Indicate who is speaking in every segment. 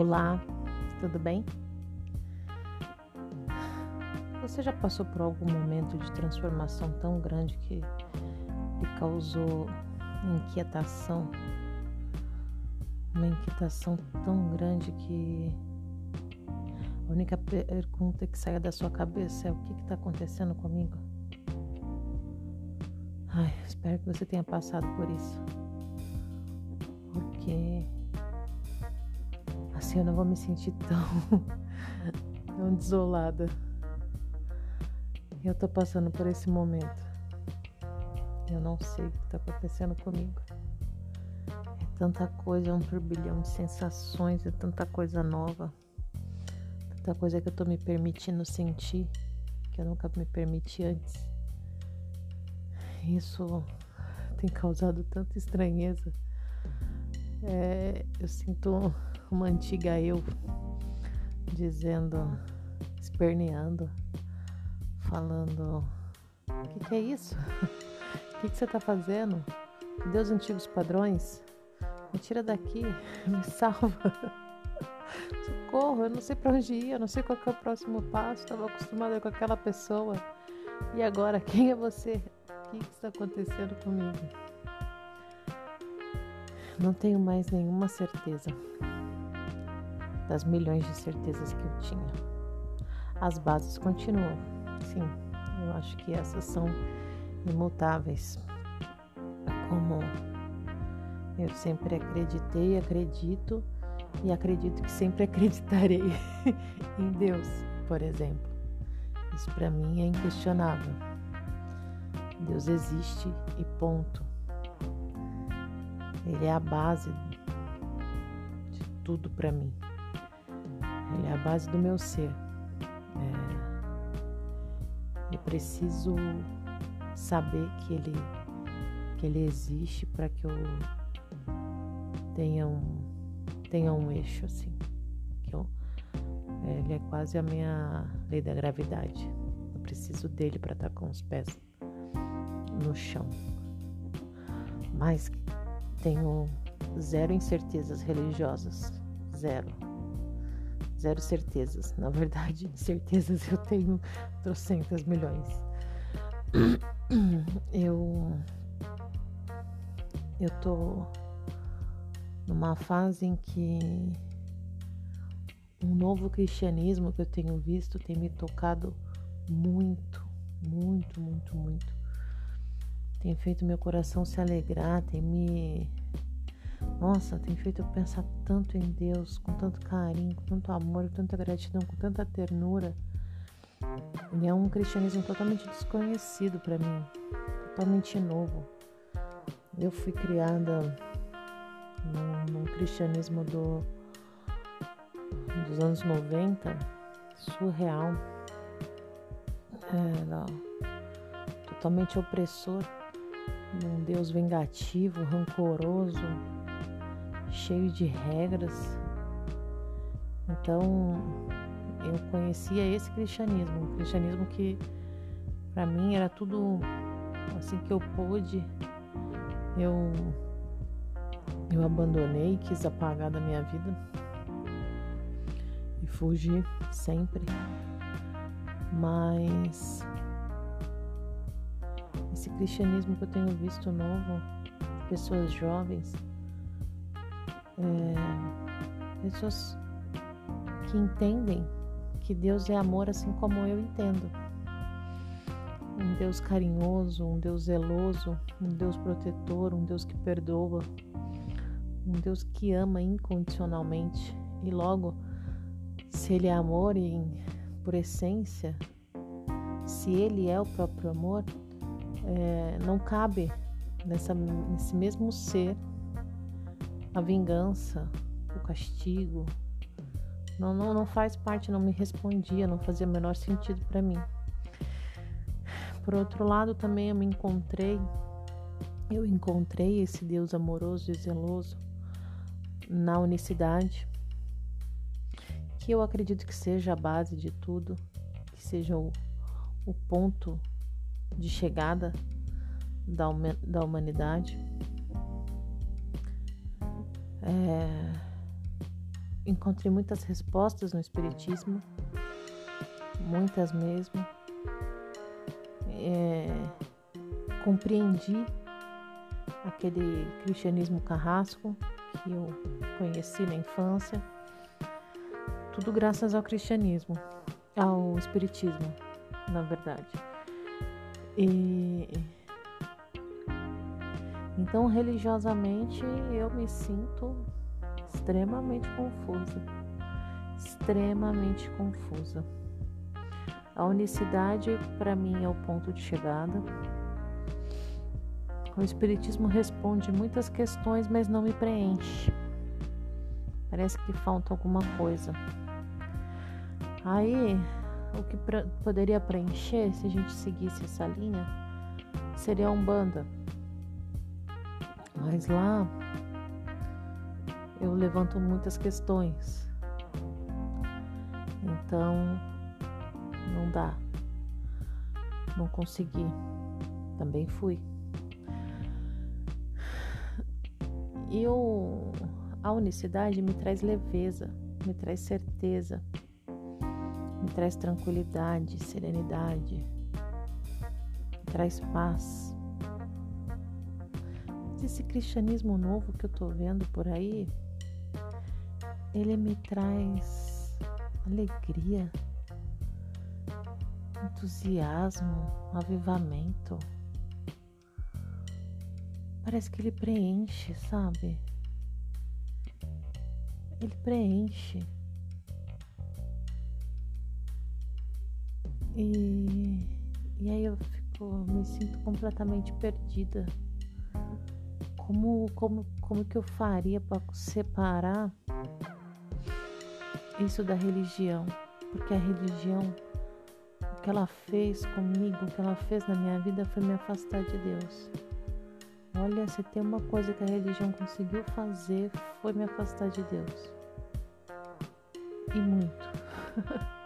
Speaker 1: Olá, tudo bem? Você já passou por algum momento de transformação tão grande que lhe causou inquietação? Uma inquietação tão grande que a única pergunta que sai da sua cabeça é: o que está acontecendo comigo? Ai, espero que você tenha passado por isso. Porque assim eu não vou me sentir tão, tão desolada. Eu tô passando por esse momento. Eu não sei o que tá acontecendo comigo. É tanta coisa, é um turbilhão de sensações, é tanta coisa nova. Tanta coisa que eu tô me permitindo sentir que eu nunca me permiti antes. Isso tem causado tanta estranheza. É, eu sinto uma antiga eu dizendo, esperneando, falando: O que, que, é isso? O que, que você está fazendo? Os antigos padrões? Me tira daqui, me salva. Socorro, eu não sei para onde ir, eu não sei qual é o próximo passo. Estava acostumada com aquela pessoa. E agora, quem é você? O que, que está acontecendo comigo? Não tenho mais nenhuma certeza das milhões de certezas que eu tinha. As bases continuam, sim, eu acho que essas são imutáveis. Como eu sempre acreditei, acredito e acredito que sempre acreditarei em Deus, por exemplo. Isso para mim é inquestionável. Deus existe e ponto. Ele é a base de tudo para mim. Ele é a base do meu ser. É, eu preciso saber que ele, que ele existe para que eu tenha um, tenha um eixo assim. Que eu, ele é quase a minha lei da gravidade. Eu preciso dele para estar tá com os pés no chão. Mas tenho zero incertezas religiosas. Zero zero certezas. Na verdade, certezas eu tenho trocentas milhões. Eu eu tô numa fase em que um novo cristianismo que eu tenho visto tem me tocado muito, muito, muito, muito. Tem feito meu coração se alegrar, tem me nossa, tem feito eu pensar tanto em Deus, com tanto carinho, com tanto amor, com tanta gratidão, com tanta ternura. E é um cristianismo totalmente desconhecido para mim, totalmente novo. Eu fui criada num, cristianismo do, dos anos 90, surreal, totalmente opressor, um Deus vingativo, rancoroso cheio de regras. Então, eu conhecia esse cristianismo, um cristianismo que para mim era tudo assim que eu pude, eu eu abandonei, quis apagar da minha vida e fugi sempre. Mas esse cristianismo que eu tenho visto novo, pessoas jovens, é, pessoas que entendem que Deus é amor assim como eu entendo. Um Deus carinhoso, um Deus zeloso, um Deus protetor, um Deus que perdoa, um Deus que ama incondicionalmente. E logo, se Ele é amor e por essência, se Ele é o próprio amor, é, não cabe nessa, nesse mesmo ser a vingança, o castigo. Não, não, não faz parte, não me respondia, não fazia o menor sentido para mim. Por outro lado, também eu me encontrei, eu encontrei esse Deus amoroso e zeloso na unicidade, que eu acredito que seja a base de tudo, que seja o, o ponto de chegada da, da humanidade. É... encontrei muitas respostas no Espiritismo, muitas mesmo. É, compreendi aquele cristianismo carrasco que eu conheci na infância, tudo graças ao cristianismo, ao espiritismo, na verdade. E então, religiosamente, eu me sinto extremamente confusa. Extremamente confusa. A unicidade, para mim, é o ponto de chegada. O Espiritismo responde muitas questões, mas não me preenche. Parece que falta alguma coisa. Aí, o que poderia preencher, se a gente seguisse essa linha, seria a Umbanda. Mas lá eu levanto muitas questões. Então não dá. Não consegui. Também fui. E eu, a unicidade me traz leveza, me traz certeza, me traz tranquilidade, serenidade, me traz paz esse cristianismo novo que eu tô vendo por aí, ele me traz alegria, entusiasmo, avivamento. Parece que ele preenche, sabe? Ele preenche. E, e aí eu fico, me sinto completamente perdida como, como, como que eu faria para separar isso da religião? Porque a religião, o que ela fez comigo, o que ela fez na minha vida foi me afastar de Deus. Olha, se tem uma coisa que a religião conseguiu fazer, foi me afastar de Deus. E muito.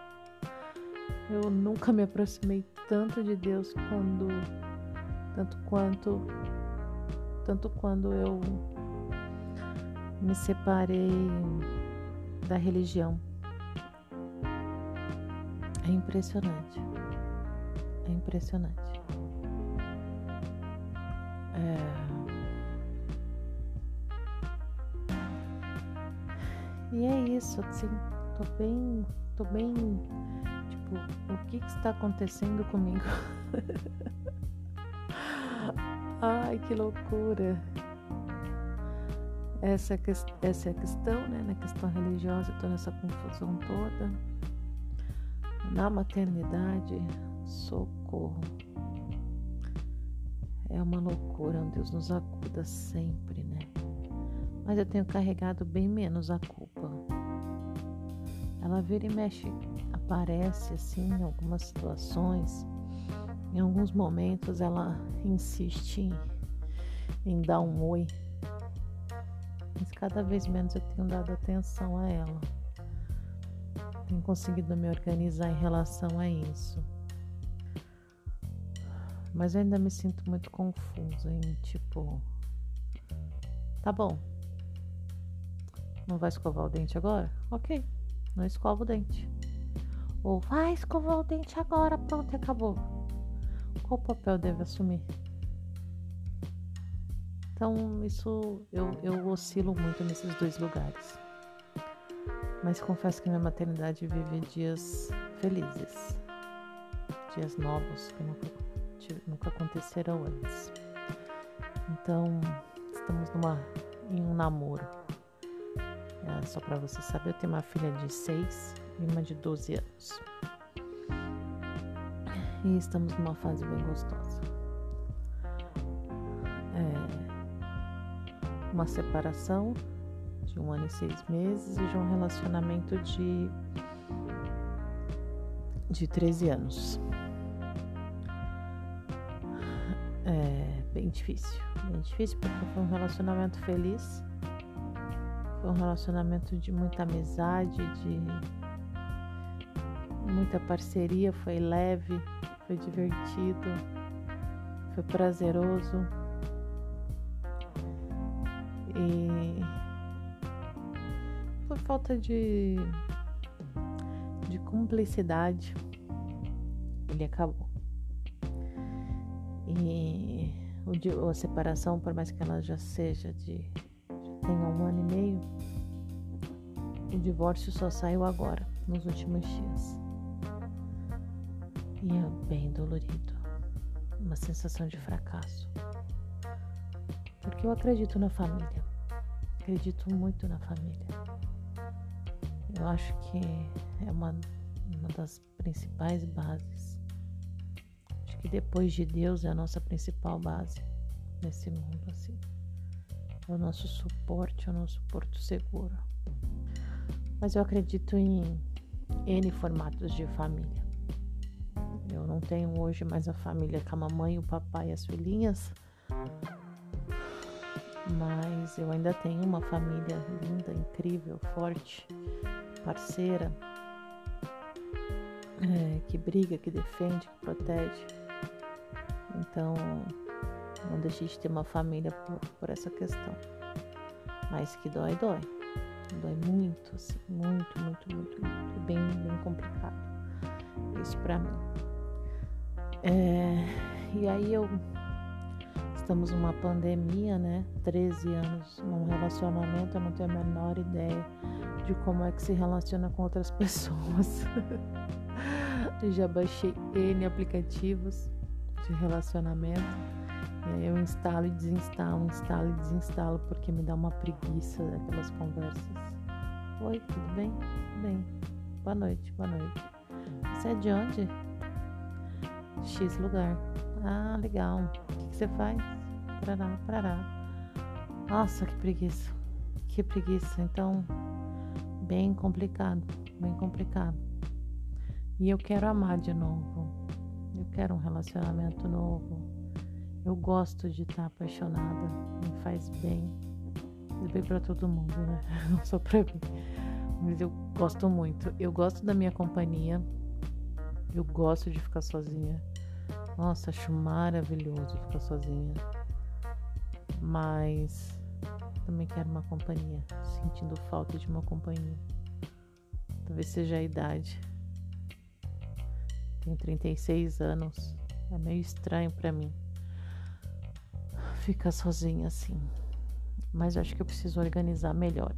Speaker 1: Eu nunca me aproximei tanto de Deus quando tanto quanto tanto quando eu me separei da religião. É impressionante. É impressionante. É... E é isso, assim, tô bem, tô bem, tipo, o que que está acontecendo comigo? Ai, que loucura! Essa, é essa é a questão, né? Na questão religiosa, toda essa confusão toda. Na maternidade, socorro. É uma loucura, um Deus nos acuda sempre, né? Mas eu tenho carregado bem menos a culpa. Ela vira e mexe, aparece assim em algumas situações em alguns momentos ela insiste em, em dar um oi, mas cada vez menos eu tenho dado atenção a ela. Tenho conseguido me organizar em relação a isso. Mas eu ainda me sinto muito confusa em tipo, tá bom. Não vai escovar o dente agora? Ok, não escova o dente. Ou vai escovar o dente agora, pronto, acabou qual papel deve assumir? Então, isso eu, eu oscilo muito nesses dois lugares. Mas confesso que minha maternidade vive dias felizes, dias novos que nunca, nunca aconteceram antes. Então, estamos numa, em um namoro. É, só para você saber, eu tenho uma filha de 6 e uma de 12 anos e estamos numa fase bem gostosa. É uma separação de um ano e seis meses e de um relacionamento de, de 13 anos. É bem difícil, bem difícil porque foi um relacionamento feliz, foi um relacionamento de muita amizade, de muita parceria, foi leve, foi divertido, foi prazeroso. E por falta de, de cumplicidade, ele acabou. E o, a separação, por mais que ela já seja de. Já tenha um ano e meio, o divórcio só saiu agora, nos últimos dias. E é bem dolorido. Uma sensação de fracasso. Porque eu acredito na família. Acredito muito na família. Eu acho que é uma, uma das principais bases. Acho que depois de Deus é a nossa principal base nesse mundo, assim. É o nosso suporte, é o nosso porto seguro. Mas eu acredito em N formatos de família. Eu não tenho hoje mais a família com a mamãe, o papai e as filhinhas, mas eu ainda tenho uma família linda, incrível, forte, parceira, é, que briga, que defende, que protege. Então, não deixei de ter uma família por, por essa questão. Mas que dói, dói. Dói muito, assim, muito, muito, muito, muito. Bem, bem complicado. Isso pra mim. É, e aí eu estamos numa pandemia, né? 13 anos num relacionamento, eu não tenho a menor ideia de como é que se relaciona com outras pessoas. Já baixei N aplicativos de relacionamento. E eu instalo e desinstalo, instalo e desinstalo porque me dá uma preguiça aquelas conversas. Oi, tudo bem? Tudo bem. Boa noite, boa noite. Você é de onde? X lugar. Ah, legal. O que, você faz? Parará, parará. Nossa, que preguiça. Que preguiça. Então, bem complicado. Bem complicado. E eu quero amar de novo. Eu quero um relacionamento novo. Eu gosto de estar apaixonada. Me faz bem. Faz bem pra todo mundo, né? Não só pra mim. Mas eu gosto muito. Eu gosto da minha companhia. Eu gosto de ficar sozinha. Nossa, acho maravilhoso ficar sozinha. Mas também quero uma companhia, sentindo falta de uma companhia. Talvez seja a idade. Tenho 36 anos. É meio estranho para mim ficar sozinha assim. Mas eu acho que eu preciso organizar melhor.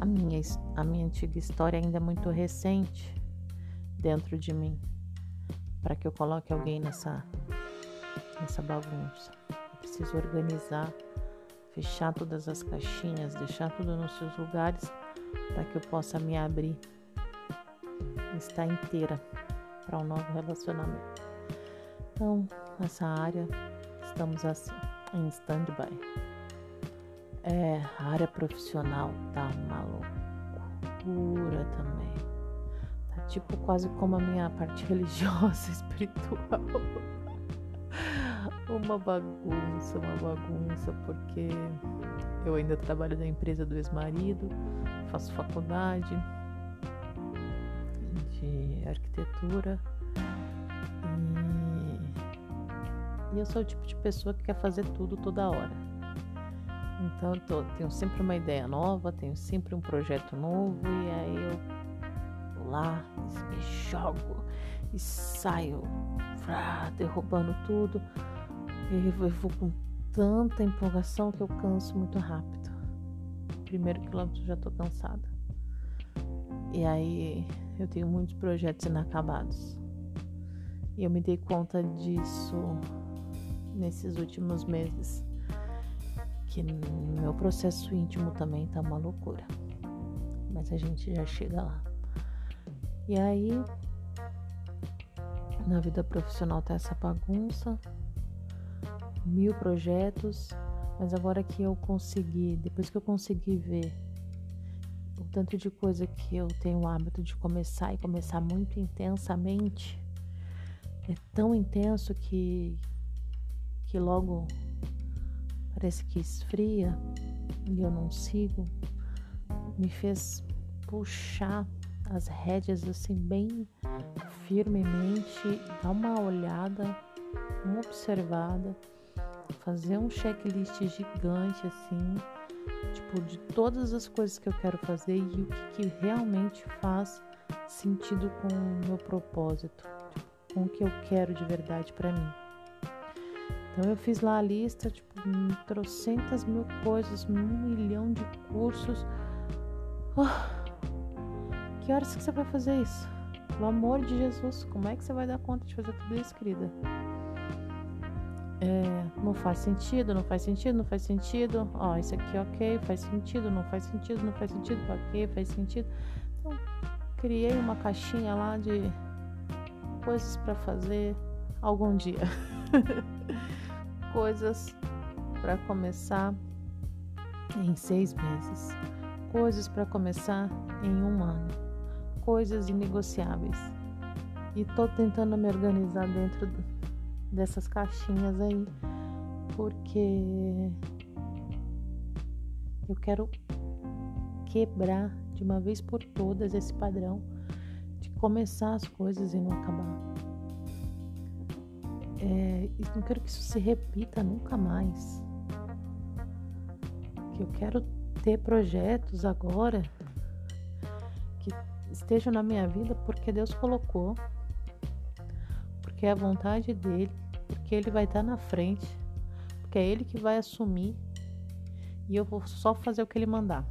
Speaker 1: A minha, a minha antiga história ainda é muito recente dentro de mim para que eu coloque alguém nessa, nessa bagunça. Eu preciso organizar, fechar todas as caixinhas, deixar tudo nos seus lugares para que eu possa me abrir, estar inteira para um novo relacionamento. Então, nessa área, estamos assim, em stand-by. É, a área profissional tá uma loucura também tipo quase como a minha parte religiosa, espiritual. uma bagunça, uma bagunça, porque eu ainda trabalho na empresa do ex-marido, faço faculdade de arquitetura e, eu sou o tipo de pessoa que quer fazer tudo toda hora. Então eu tô, tenho sempre uma ideia nova, tenho sempre um projeto novo e aí eu lá, me jogo e saio frá, derrubando tudo. E eu vou com tanta empolgação que eu canso muito rápido. Primeiro quilômetro já tô cansada. E aí eu tenho muitos projetos inacabados. E eu me dei conta disso nesses últimos meses. Que meu processo íntimo também tá uma loucura. Mas a gente já chega lá. E aí, na vida profissional tá essa bagunça, mil projetos, mas agora que eu consegui, depois que eu consegui ver o tanto de coisa que eu tenho o hábito de começar e começar muito intensamente, é tão intenso que, que logo parece que esfria e eu não sigo, me fez puxar as rédeas assim bem firmemente, dar uma olhada, uma observada, fazer um checklist gigante assim tipo, de todas as coisas que eu quero fazer e o que, que realmente faz sentido com o meu propósito, com o que eu quero de verdade para mim. Então eu fiz lá a lista, tipo, trocentas mil coisas, um milhão de cursos. Oh, que horas que você vai fazer isso? Pelo amor de Jesus, como é que você vai dar conta de fazer tudo isso, querida? É, não faz sentido, não faz sentido, não faz sentido. Ó, isso aqui ok, faz sentido, não faz sentido, não faz sentido, ok, faz sentido. Então, criei uma caixinha lá de coisas para fazer algum dia. coisas para começar em seis meses, coisas para começar em um ano, coisas inegociáveis. E estou tentando me organizar dentro dessas caixinhas aí, porque eu quero quebrar de uma vez por todas esse padrão de começar as coisas e não acabar. É, não quero que isso se repita nunca mais. Que eu quero ter projetos agora estejam na minha vida porque Deus colocou, porque é a vontade dele, porque ele vai estar na frente, porque é ele que vai assumir e eu vou só fazer o que ele mandar.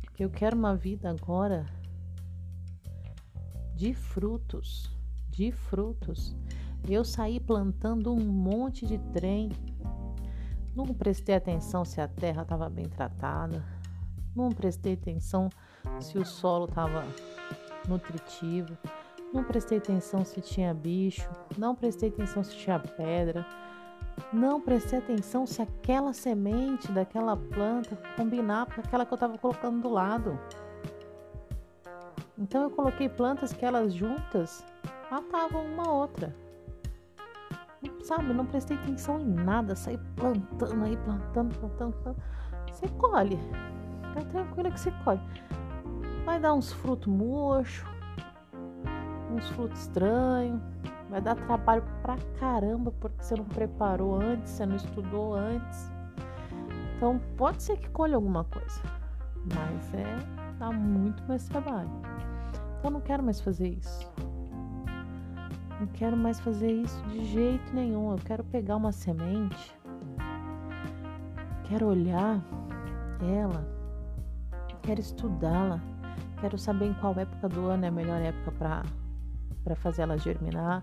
Speaker 1: Porque eu quero uma vida agora de frutos, de frutos. Eu saí plantando um monte de trem. Não prestei atenção se a terra estava bem tratada. Não prestei atenção se o solo estava nutritivo. Não prestei atenção se tinha bicho. Não prestei atenção se tinha pedra. Não prestei atenção se aquela semente daquela planta combinava com aquela que eu estava colocando do lado. Então eu coloquei plantas que elas juntas matavam uma outra sabe, não prestei atenção em nada, saí plantando aí, plantando, plantando, plantando. Você colhe. Fica tranquila que você colhe. Vai dar uns frutos murchos, uns frutos estranhos. Vai dar trabalho pra caramba porque você não preparou antes, você não estudou antes. Então pode ser que colhe alguma coisa, mas é dá muito mais trabalho. Então não quero mais fazer isso. Não quero mais fazer isso de jeito nenhum. Eu quero pegar uma semente, quero olhar ela, quero estudá-la, quero saber em qual época do ano é a melhor época para fazer ela germinar,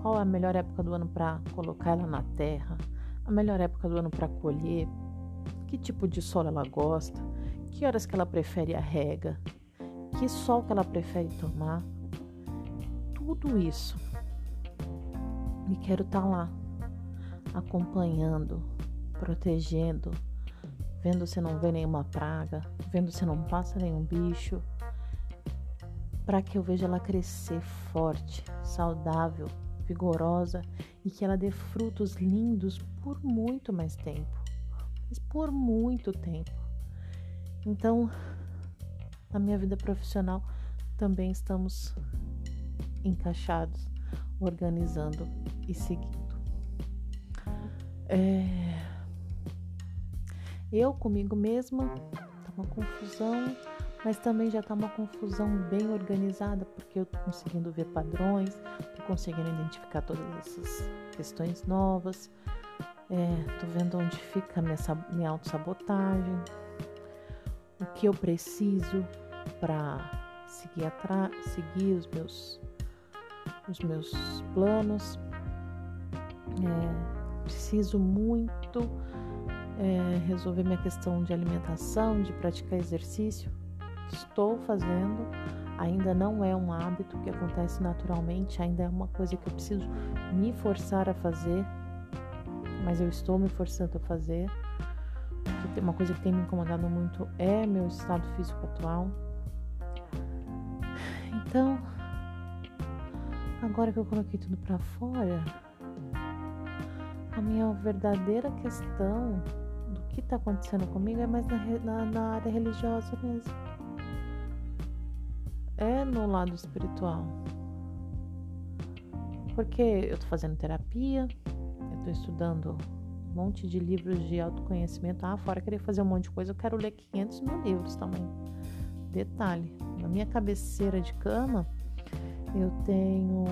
Speaker 1: qual é a melhor época do ano para colocar ela na terra, a melhor época do ano para colher, que tipo de solo ela gosta, que horas que ela prefere a rega, que sol que ela prefere tomar. Tudo isso e quero estar tá lá, acompanhando, protegendo, vendo se não vê nenhuma praga, vendo se não passa nenhum bicho, para que eu veja ela crescer forte, saudável, vigorosa e que ela dê frutos lindos por muito mais tempo, mas por muito tempo. Então, na minha vida profissional também estamos encaixados organizando e seguindo. É... Eu comigo mesma tá uma confusão, mas também já tá uma confusão bem organizada, porque eu tô conseguindo ver padrões, tô conseguindo identificar todas essas questões novas, é, tô vendo onde fica a minha, minha autossabotagem, o que eu preciso para seguir seguir os meus os meus planos. É, preciso muito é, resolver minha questão de alimentação, de praticar exercício. Estou fazendo, ainda não é um hábito que acontece naturalmente, ainda é uma coisa que eu preciso me forçar a fazer, mas eu estou me forçando a fazer. Uma coisa que tem me incomodado muito é meu estado físico atual. Então, Agora que eu coloquei tudo para fora, a minha verdadeira questão do que está acontecendo comigo é mais na, na, na área religiosa mesmo. É no lado espiritual. Porque eu tô fazendo terapia, eu tô estudando um monte de livros de autoconhecimento. Ah, fora querer fazer um monte de coisa, eu quero ler 500 mil livros também. Detalhe, na minha cabeceira de cama, eu tenho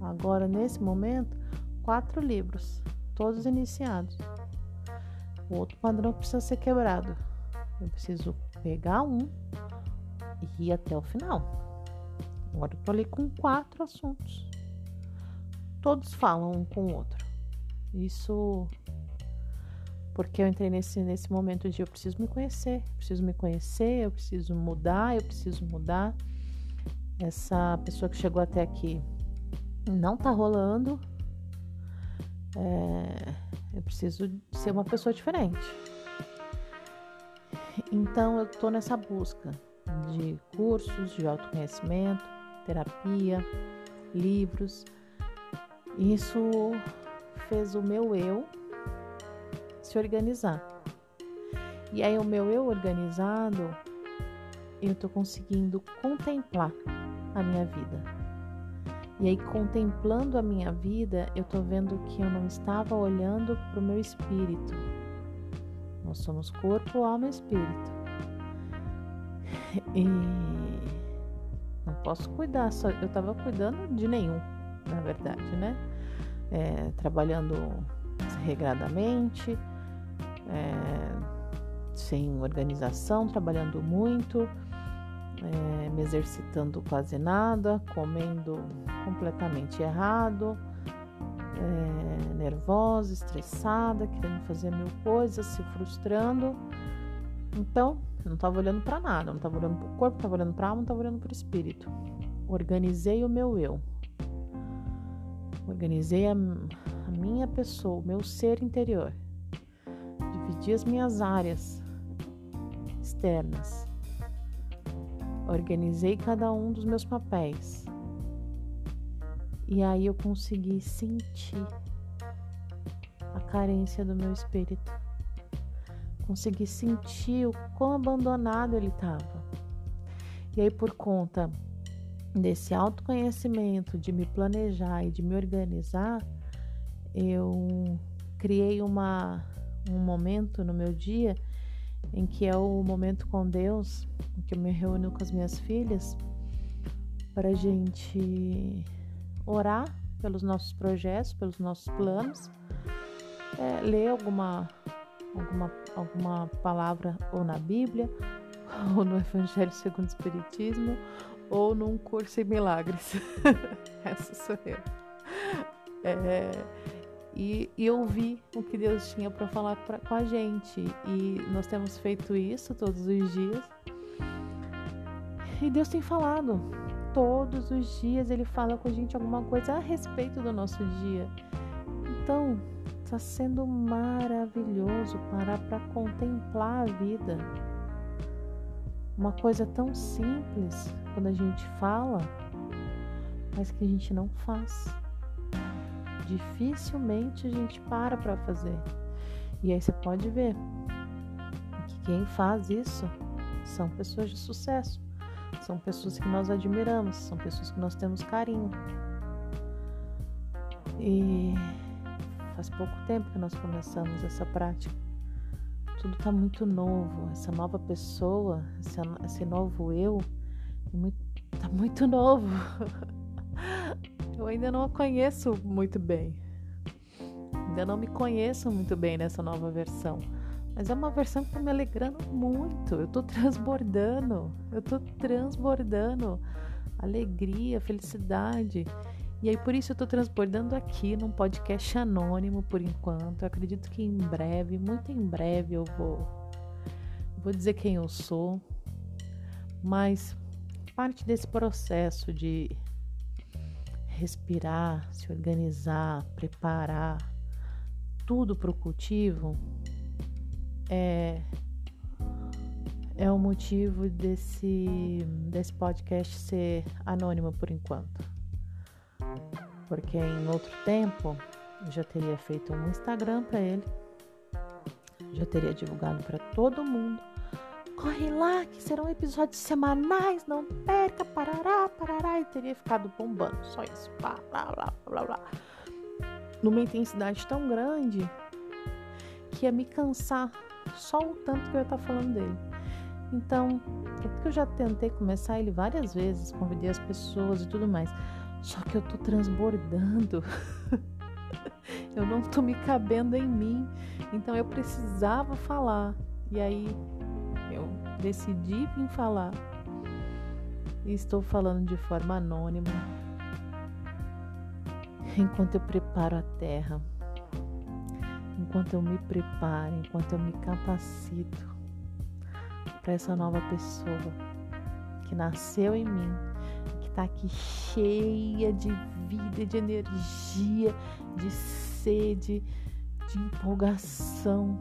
Speaker 1: agora nesse momento quatro livros, todos iniciados. O outro padrão precisa ser quebrado. Eu preciso pegar um e ir até o final. Agora eu tô ali com quatro assuntos. Todos falam um com o outro. Isso porque eu entrei nesse, nesse momento de eu preciso me conhecer, preciso me conhecer, eu preciso mudar, eu preciso mudar. Essa pessoa que chegou até aqui não tá rolando. É, eu preciso ser uma pessoa diferente. Então eu tô nessa busca de cursos de autoconhecimento, terapia, livros. Isso fez o meu eu se organizar. E aí o meu eu organizado, eu tô conseguindo contemplar a minha vida. E aí contemplando a minha vida, eu tô vendo que eu não estava olhando para o meu espírito. Nós somos corpo, alma e espírito. E não posso cuidar, só eu estava cuidando de nenhum, na verdade, né? É, trabalhando regradamente, é, sem organização, trabalhando muito, é, me exercitando quase nada, comendo completamente errado, é, nervosa, estressada, querendo fazer mil coisas, se frustrando. Então, eu não estava olhando para nada, não estava olhando para o corpo, não estava olhando para a alma, não estava olhando para o espírito. Organizei o meu eu. Organizei a, a minha pessoa, o meu ser interior. Dividi as minhas áreas externas. Organizei cada um dos meus papéis. E aí eu consegui sentir a carência do meu espírito. Consegui sentir o quão abandonado ele estava. E aí, por conta desse autoconhecimento, de me planejar e de me organizar, eu criei uma, um momento no meu dia em que é o momento com Deus, em que eu me reúno com as minhas filhas para a gente orar pelos nossos projetos, pelos nossos planos, é, ler alguma, alguma, alguma palavra ou na Bíblia, ou no Evangelho segundo o Espiritismo, ou num curso em milagres. Essa sou eu. É, e, e ouvir o que Deus tinha para falar pra, com a gente. E nós temos feito isso todos os dias. E Deus tem falado. Todos os dias Ele fala com a gente alguma coisa a respeito do nosso dia. Então, está sendo maravilhoso parar para contemplar a vida. Uma coisa tão simples quando a gente fala, mas que a gente não faz. Dificilmente a gente para para fazer. E aí você pode ver que quem faz isso são pessoas de sucesso, são pessoas que nós admiramos, são pessoas que nós temos carinho. E faz pouco tempo que nós começamos essa prática tudo está muito novo. Essa nova pessoa, esse, novo eu, está tá muito novo. Eu ainda não a conheço muito bem. Ainda não me conheço muito bem nessa nova versão. Mas é uma versão que está me alegrando muito. Eu estou transbordando. Eu estou transbordando alegria, felicidade. E aí por isso eu tô transbordando aqui num podcast anônimo por enquanto. Eu acredito que em breve, muito em breve eu vou vou dizer quem eu sou. Mas parte desse processo de respirar, se organizar, preparar tudo para o cultivo é é o motivo desse desse podcast ser anônimo por enquanto porque em outro tempo eu já teria feito um Instagram para ele, já teria divulgado para todo mundo. Corre lá que serão episódios semanais, não perca, parará, parará, e teria ficado bombando, só isso, blá, blá, blá, blá, blá. Numa intensidade tão grande que ia me cansar só o tanto que eu ia estar falando dele. Então, porque eu já tentei começar ele várias vezes, convidei as pessoas e tudo mais. Só que eu tô transbordando. eu não tô me cabendo em mim. Então eu precisava falar. E aí eu decidi vir falar. E estou falando de forma anônima. Enquanto eu preparo a terra, enquanto eu me preparo, enquanto eu me capacito para essa nova pessoa que nasceu em mim, está aqui cheia de vida, de energia, de sede, de empolgação,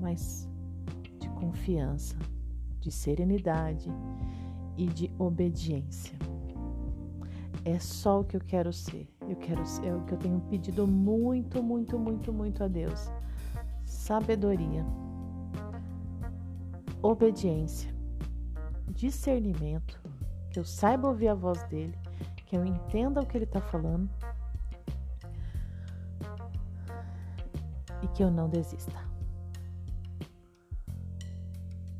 Speaker 1: mas de confiança, de serenidade e de obediência. É só o que eu quero ser. Eu quero ser é o que eu tenho pedido muito, muito, muito, muito a Deus. Sabedoria obediência, discernimento, que eu saiba ouvir a voz dele, que eu entenda o que ele está falando e que eu não desista.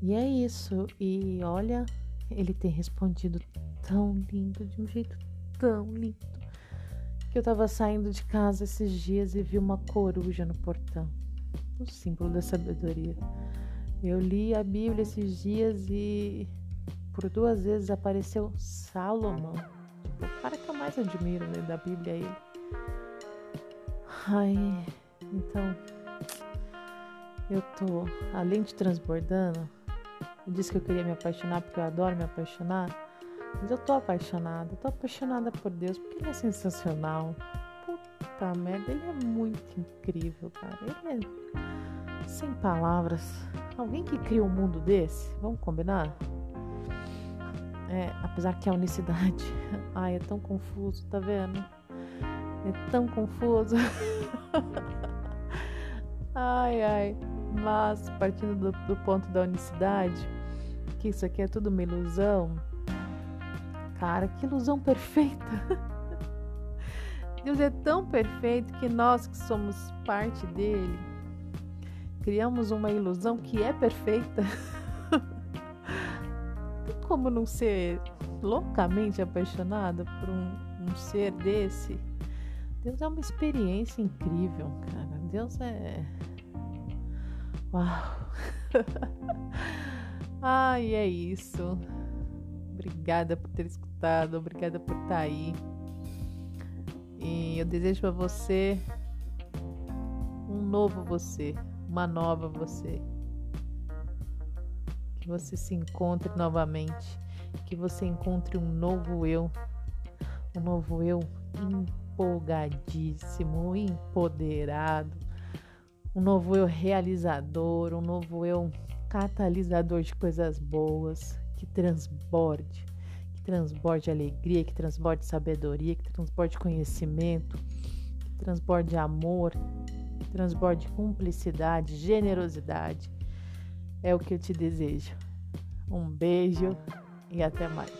Speaker 1: E é isso. E olha, ele tem respondido tão lindo, de um jeito tão lindo, que eu tava saindo de casa esses dias e vi uma coruja no portão o símbolo da sabedoria. Eu li a Bíblia esses dias e por duas vezes apareceu Salomão. Tipo, o cara que eu mais admiro né, da Bíblia é ele. Ai, então eu tô, além de transbordando, eu disse que eu queria me apaixonar porque eu adoro me apaixonar, mas eu tô apaixonada, eu tô apaixonada por Deus porque ele é sensacional. Puta merda, ele é muito incrível, cara. Ele é sem palavras. Alguém que cria um mundo desse? Vamos combinar? É, apesar que a unicidade, ai, é tão confuso, tá vendo? É tão confuso. ai, ai. Mas partindo do, do ponto da unicidade, que isso aqui é tudo uma ilusão. Cara, que ilusão perfeita. Deus é tão perfeito que nós que somos parte dele, criamos uma ilusão que é perfeita. Como não ser loucamente apaixonada por um, um ser desse? Deus é uma experiência incrível, cara. Deus é. Uau! Ai, é isso. Obrigada por ter escutado, obrigada por estar aí. E eu desejo para você um novo você, uma nova você. Que você se encontre novamente, que você encontre um novo eu, um novo eu empolgadíssimo, empoderado, um novo eu realizador, um novo eu catalisador de coisas boas, que transborde, que transborde alegria, que transborde sabedoria, que transborde conhecimento, que transborde amor, transborde cumplicidade, generosidade. É o que eu te desejo. Um beijo e até mais.